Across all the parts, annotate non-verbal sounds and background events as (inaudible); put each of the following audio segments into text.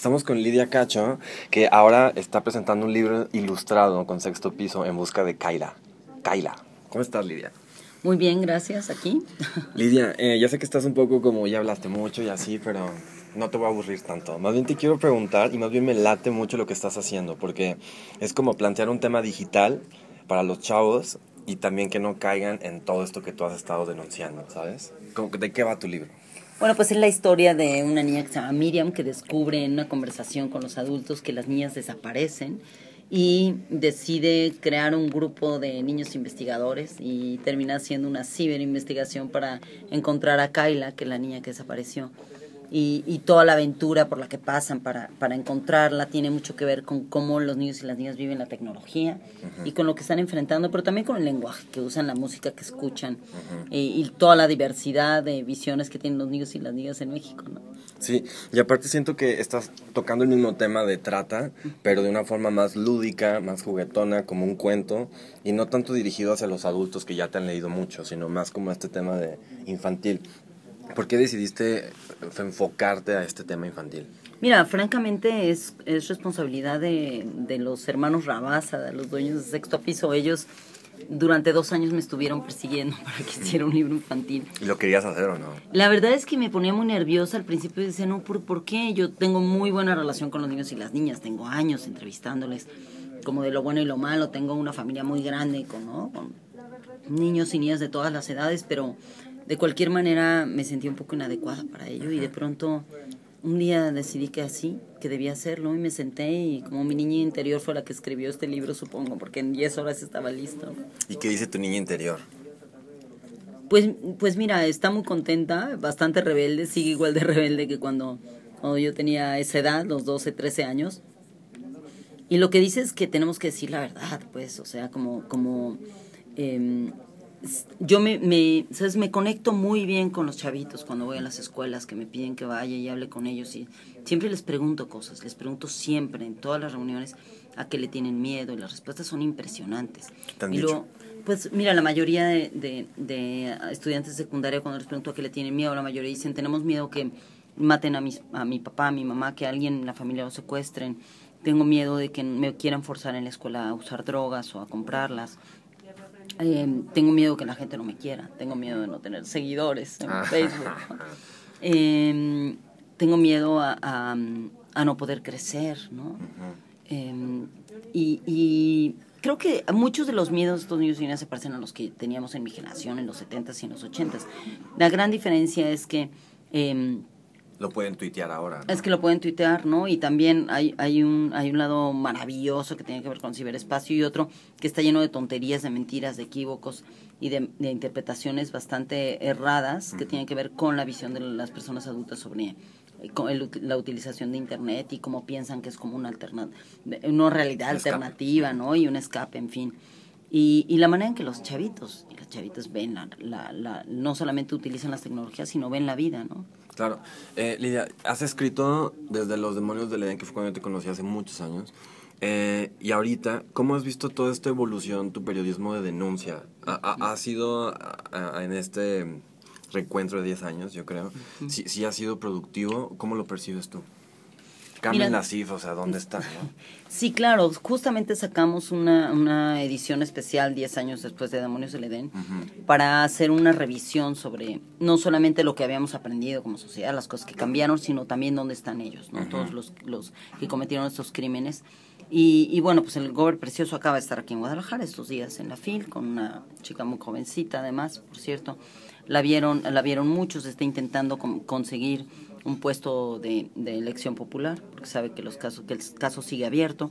Estamos con Lidia Cacho, que ahora está presentando un libro ilustrado con sexto piso en busca de Kaila. Kaila, ¿cómo estás, Lidia? Muy bien, gracias. Aquí. (laughs) Lidia, eh, ya sé que estás un poco como ya hablaste mucho y así, pero no te voy a aburrir tanto. Más bien te quiero preguntar y más bien me late mucho lo que estás haciendo, porque es como plantear un tema digital para los chavos y también que no caigan en todo esto que tú has estado denunciando, ¿sabes? ¿De qué va tu libro? Bueno, pues es la historia de una niña que se llama Miriam que descubre en una conversación con los adultos que las niñas desaparecen y decide crear un grupo de niños investigadores y termina haciendo una ciberinvestigación para encontrar a Kyla, que es la niña que desapareció y, y, toda la aventura por la que pasan para, para encontrarla tiene mucho que ver con cómo los niños y las niñas viven la tecnología y con lo que están enfrentando, pero también con el lenguaje que usan, la música que escuchan y, toda la diversidad de visiones que tienen los niños y las niñas en México. ¿no? Sí, y aparte siento que estás tocando el mismo tema de trata, pero de una forma más lúdica, más juguetona, como un cuento, y no tanto dirigido hacia los adultos que ya te han leído mucho, sino más como este tema de infantil. ¿Por qué decidiste enfocarte a este tema infantil? Mira, francamente es, es responsabilidad de, de los hermanos Rabasa, de los dueños de sexto piso. Ellos durante dos años me estuvieron persiguiendo (laughs) para que hiciera un libro infantil. ¿Y lo querías hacer o no? La verdad es que me ponía muy nerviosa al principio y decía, no, ¿por, ¿por qué? Yo tengo muy buena relación con los niños y las niñas, tengo años entrevistándoles, como de lo bueno y lo malo, tengo una familia muy grande con, ¿no? con niños y niñas de todas las edades, pero de cualquier manera me sentí un poco inadecuada para ello y de pronto un día decidí que así, que debía hacerlo y me senté y como mi niña interior fue la que escribió este libro, supongo, porque en 10 horas estaba listo. ¿Y qué dice tu niña interior? Pues, pues mira, está muy contenta, bastante rebelde, sigue igual de rebelde que cuando, yo tenía esa edad, los 12, 13 años. Y lo que dice es que tenemos que decir la verdad, pues, o sea, como, como eh, yo me, me, ¿sabes? me conecto muy bien con los chavitos cuando voy a las escuelas que me piden que vaya y hable con ellos y siempre les pregunto cosas, les pregunto siempre en todas las reuniones a qué le tienen miedo y las respuestas son impresionantes. y luego, pues mira, la mayoría de, de, de, estudiantes de secundaria cuando les pregunto a qué le tienen miedo, la mayoría dicen tenemos miedo que maten a, mis, a mi papá, a mi mamá, que alguien en la familia lo secuestren, tengo miedo de que me quieran forzar en la escuela a usar drogas o a comprarlas eh, tengo miedo que la gente no me quiera, tengo miedo de no tener seguidores en ah. Facebook. (laughs) Em, tengo miedo a, a, no poder crecer, ¿no? Em, y, y, creo que muchos de los miedos de estos niños y niñas se parecen a los que teníamos en mi generación en los 70s y en los 80s. La gran diferencia es que em, lo pueden tuitear ahora. Es que lo pueden tuitear, ¿no? Y también hay, hay, un, hay un lado maravilloso que tiene que ver con ciberespacio y otro que está lleno de tonterías, de mentiras, de equívocos y de, interpretaciones bastante erradas que tienen que ver con la visión de las personas adultas sobre la utilización de internet y cómo piensan que es como una alternativa, una realidad alternativa, ¿no? Y un escape, en fin. Y, y la manera en que los chavitos y las chavitas ven la, la, no solamente utilizan las tecnologías, sino ven la vida, ¿no? Claro. Eh, Lidia, has escrito desde Los Demonios del Edén, que fue cuando yo te conocí hace muchos años. Eh, y ahorita, ¿cómo has visto toda esta evolución, tu periodismo de denuncia? ¿Ha, sido en este reencuentro de 10 años, yo creo? si, si ha sido productivo, ¿cómo lo percibes tú? Cambien las cifras, o sea, ¿dónde están? (laughs) Sí, claro, justamente sacamos una, una edición especial 10 años después de Demonios del Edén para hacer una revisión sobre no solamente lo que habíamos aprendido como sociedad, las cosas que cambiaron, sino también dónde están ellos, ¿no? Todos los, los que cometieron estos crímenes. Y, y, bueno, pues el Gober Precioso acaba de estar aquí en Guadalajara estos días en la FIL con una chica muy jovencita, además, por cierto. La vieron, la vieron muchos, está intentando conseguir un puesto de, elección popular, porque sabe que, los casos, que el caso sigue abierto,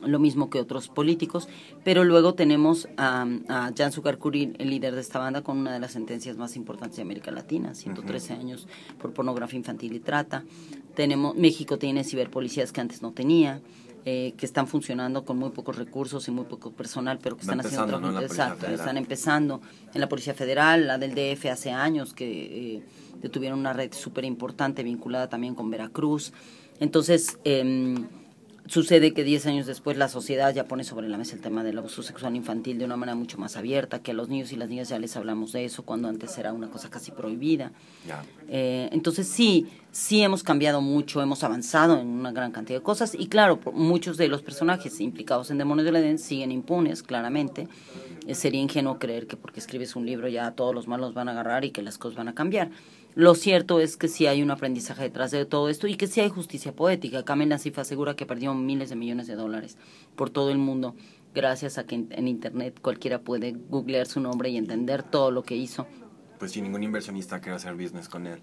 lo mismo que otros políticos, pero luego tenemos a, a Jan Sukarkuri, el líder de esta banda, con una de las sentencias más importantes de América Latina, 113 años por pornografía infantil y trata. Tenemos, México tiene ciberpolicías que antes no tenía. Eh, que están funcionando con muy pocos recursos y muy poco personal, pero que están haciendo trabajo. Exacto, están empezando en la Policía Federal, la del DF hace años que eh, detuvieron una red súper importante vinculada también con Veracruz. Entonces, em, Sucede que 10 años después la sociedad ya pone sobre la mesa el tema del abuso sexual infantil de una manera mucho más abierta, que a los niños y las niñas ya les hablamos de eso, cuando antes era una cosa casi prohibida. Eh, entonces sí, sí hemos cambiado mucho, hemos avanzado en una gran cantidad de cosas y claro, muchos de los personajes implicados en Demonios del Edén siguen impunes, claramente. Eh, sería ingenuo creer que porque escribes un libro ya todos los malos van a agarrar y que las cosas van a cambiar. Lo cierto es que sí hay un aprendizaje detrás de todo esto y que sí hay justicia poética. Kamen Nasif asegura que perdió miles de millones de dólares por todo el mundo gracias a que en, Internet cualquiera puede googlear su nombre y entender todo lo que hizo. Pues sin ningún inversionista quiere hacer business con él.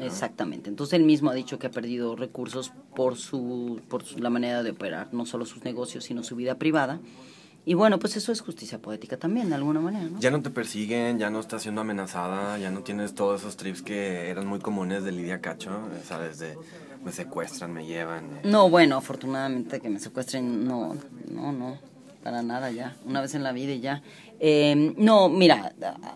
Exactamente. Entonces él mismo ha dicho que ha perdido recursos por su por la manera de operar, no solo sus negocios, sino su vida privada. Y bueno, pues eso es justicia poética también, de alguna manera, ¿no? Ya no te persiguen, ya no estás siendo amenazada, ya no tienes todos esos trips que eran muy comunes de Lidia Cacho, ¿sabes? De me secuestran, me llevan. Eh. No, bueno, afortunadamente que me secuestren, no, no, no, para nada ya, una vez en la vida y ya. Eh, no, mira,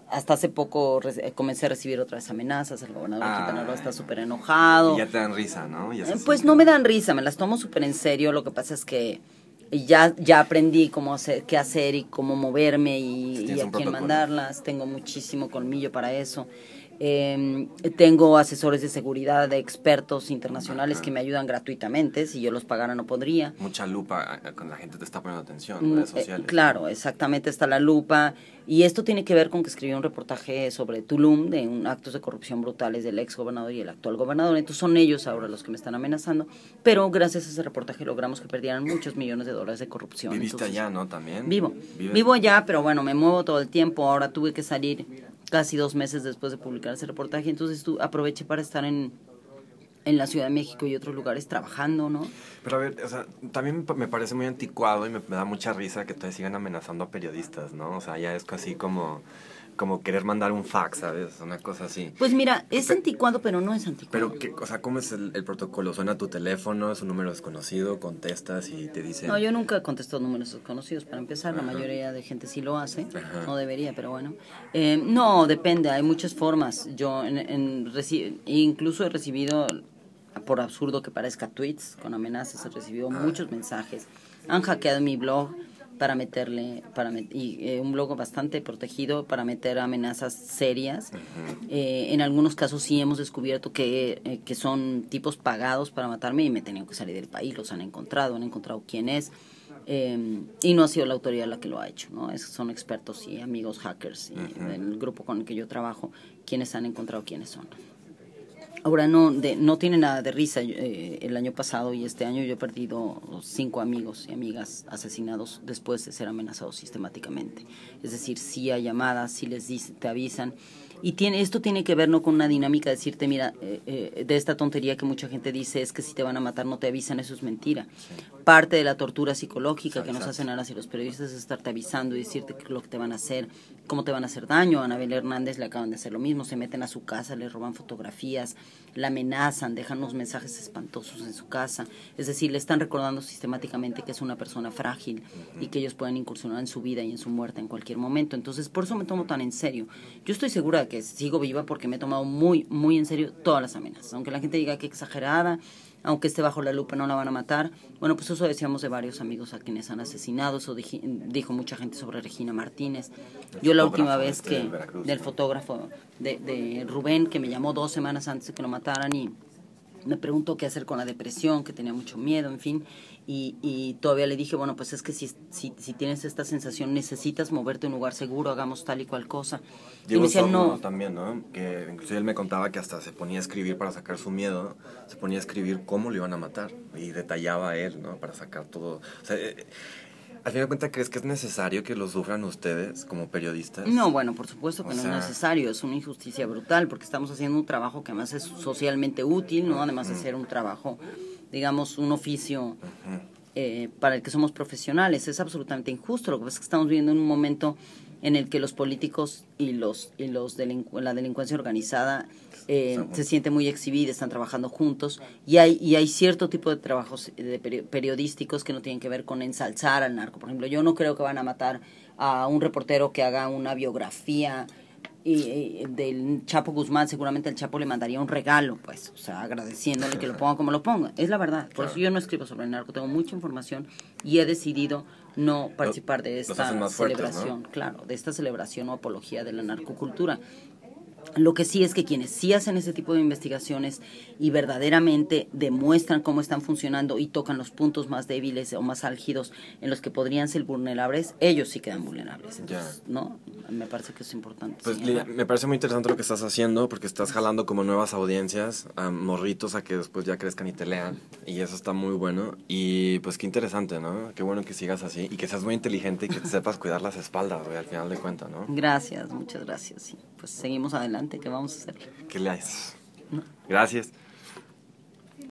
hasta hace poco comencé a recibir otras amenazas, el gobernador Quintana Roo está súper enojado. Y ya te dan risa, ¿no? Eh, pues no me dan risa, me las tomo súper en serio, lo que pasa es que ya, ya aprendí cómo hacer, qué hacer y cómo moverme y, a quién mandarlas. Tengo muchísimo colmillo para eso. Eh, tengo asesores de seguridad de expertos internacionales que me ayudan gratuitamente. Si yo los pagara, no podría. Mucha lupa eh, cuando la gente te está poniendo atención, mm, redes eh, sociales. claro, exactamente está la lupa. Y esto tiene que ver con que escribí un reportaje sobre Tulum, de un, actos de corrupción brutales del ex gobernador y el actual gobernador. Entonces son ellos ahora los que me están amenazando. Pero gracias a ese reportaje logramos que perdieran muchos millones de dólares de corrupción. ¿Viviste allá, no? También. Vivo. Vivo allá, pero bueno, me muevo todo el tiempo. Ahora tuve que salir casi dos meses después de publicar ese reportaje, entonces tú aproveché para estar en, en la Ciudad de México y otros lugares trabajando, ¿no? Pero a ver, o sea, también me parece muy anticuado y me, da mucha risa que todavía sigan amenazando a periodistas, ¿no? O sea, ya es casi como como querer mandar un fax, ¿sabes? Una cosa así. Pues mira, es anticuado, pero no es anticuado. Pero, ¿qué, o sea, ¿cómo es el, protocolo? Suena tu teléfono, es un número desconocido, contestas y te dicen... No, yo nunca contesto números desconocidos, para empezar. La mayoría de gente sí lo hace. No debería, pero bueno. Eh, no, depende, hay muchas formas. Yo en, en incluso he recibido, por absurdo que parezca, tweets con amenazas. He recibido ah. muchos mensajes. Han hackeado mi blog para meterle, para y eh, un blog bastante protegido para meter amenazas serias. Eh, en algunos casos sí hemos descubierto que, eh, que son tipos pagados para matarme y me tenían que salir del país, los han encontrado, han encontrado quién es. y no ha sido la autoridad la que lo ha hecho, ¿no? son expertos y amigos hackers y del grupo con el que yo trabajo quienes han encontrado quiénes son. Ahora no, de, no tiene nada de risa. Eh, el año pasado y este año yo he perdido cinco amigos y amigas asesinados después de ser amenazados sistemáticamente. Es decir, si hay llamadas, si les dicen, te avisan y tiene, esto tiene que ver no con una dinámica de decirte, mira, eh, eh, de esta tontería que mucha gente dice es que si te van a matar no te avisan, eso es mentira. Parte de la tortura psicológica que nos hacen ahora si los periodistas es estarte avisando y decirte lo que te van a hacer, cómo te van a hacer daño. A Anabel Hernández le acaban de hacer lo mismo, se meten a su casa, le roban fotografías, la amenazan, dejan unos mensajes espantosos en su casa. Es decir, le están recordando sistemáticamente que es una persona frágil y que ellos pueden incursionar en su vida y en su muerte en cualquier momento. Entonces, por eso me tomo tan en serio. Yo estoy segura que sigo viva porque me he tomado muy, muy en serio todas las amenazas. Aunque la gente diga que exagerada, aunque esté bajo la lupa no la van a matar. Bueno, pues eso decíamos de varios amigos a quienes han asesinado, eso dijo mucha gente sobre Regina Martínez. Yo la última vez este que, del fotógrafo de, de Rubén, que me llamó dos semanas antes de que lo mataran y me preguntó qué hacer con la depresión, que tenía mucho miedo, en fin. Y, y todavía le dije, bueno, pues es que si, si, si, tienes esta sensación, necesitas moverte a un lugar seguro, hagamos tal y cual cosa. y me decía, no. también, ¿no? Que incluso él me contaba que hasta se ponía a escribir para sacar su miedo, se ponía a escribir cómo lo iban a matar. Y detallaba él, ¿no? Para sacar todo. O sea, eh, al final de cuentas, ¿crees que es necesario que lo sufran ustedes como periodistas? No, bueno, por supuesto que no es necesario. Es una injusticia brutal porque estamos haciendo un trabajo que además es socialmente útil, ¿no? Además de ser un trabajo, digamos, un oficio eh, para el que somos profesionales. Es absolutamente injusto. Lo que pasa es que estamos viviendo en un momento en el que los políticos y los y los la delincuencia organizada eh, se siente muy exhibida, están trabajando juntos y hay y hay cierto tipo de trabajos de periodísticos que no tienen que ver con ensalzar al narco. Por ejemplo, yo no creo que van a matar a un reportero que haga una biografía y, del Chapo Guzmán, seguramente el Chapo le mandaría un regalo, pues, o sea, agradeciéndole que lo ponga como lo ponga. Es la verdad. Por eso yo no escribo sobre el narco, tengo mucha información y he decidido no participar de esta celebración, claro, de esta celebración o apología de la narcocultura. Lo que sí es que quienes sí hacen ese tipo de investigaciones y verdaderamente demuestran cómo están funcionando y tocan los puntos más débiles o más álgidos en los que podrían ser vulnerables, ellos sí quedan vulnerables. ¿no? Me parece que es importante. Pues me parece muy interesante lo que estás haciendo porque estás jalando como nuevas audiencias a morritos a que después ya crezcan y te lean y eso está muy bueno y pues qué interesante, ¿no? Qué bueno que sigas así y que seas muy inteligente y que te sepas cuidar las espaldas, al final de cuentas, ¿no? Gracias, muchas gracias. Sí. Pues seguimos adelante, ¿qué vamos a hacer? ¿Qué le haces? Gracias.